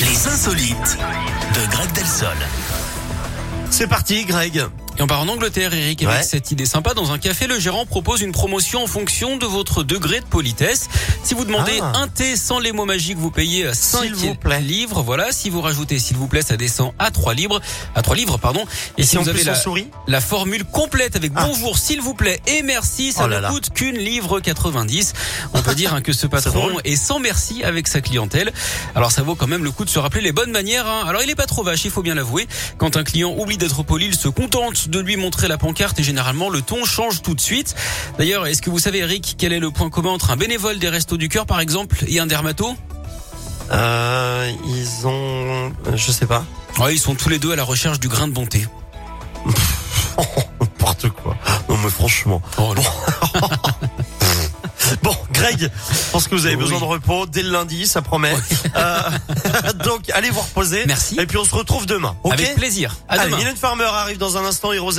Les insolites de Greg Delsol. C'est parti, Greg. Et on part en Angleterre, Eric, avec Ouais. cette idée sympa. Dans un café, le gérant propose une promotion en fonction de votre degré de politesse. Si vous demandez Ah. un thé sans les mots magiques, vous payez 5 S'il vous plaît. livres. Voilà. Si vous rajoutez s'il vous plaît, ça descend à 3 livres, à 3 livres, pardon. Et, si en vous avez la, la formule complète avec Ah. bonjour, s'il vous plaît et merci, ça Oh là ne là. coûte qu'une livre 90. On peut dire hein, que ce patron est sans merci avec sa clientèle. Alors ça vaut quand même le coup de se rappeler les bonnes manières. hein. Alors il est pas trop vache, il faut bien l'avouer. Quand un client oublie d'être poli, il se contente de lui montrer la pancarte et généralement le ton change tout de suite. D'ailleurs, est-ce que vous savez Eric quel est le point commun entre un bénévole des Restos du Cœur par exemple et un dermato euh, Ils ont... Je sais pas. Ouais, ils sont tous les deux à la recherche du grain de bonté. N'importe quoi. Non mais franchement. Oh. Bon, Greg, je pense que vous avez Oui. besoin de repos dès le lundi, ça promet. Euh, donc, allez vous reposer. Merci. Et puis on se retrouve demain. Ok Avec plaisir. À Allez, demain. Mylène Farmer arrive dans un instant Rosa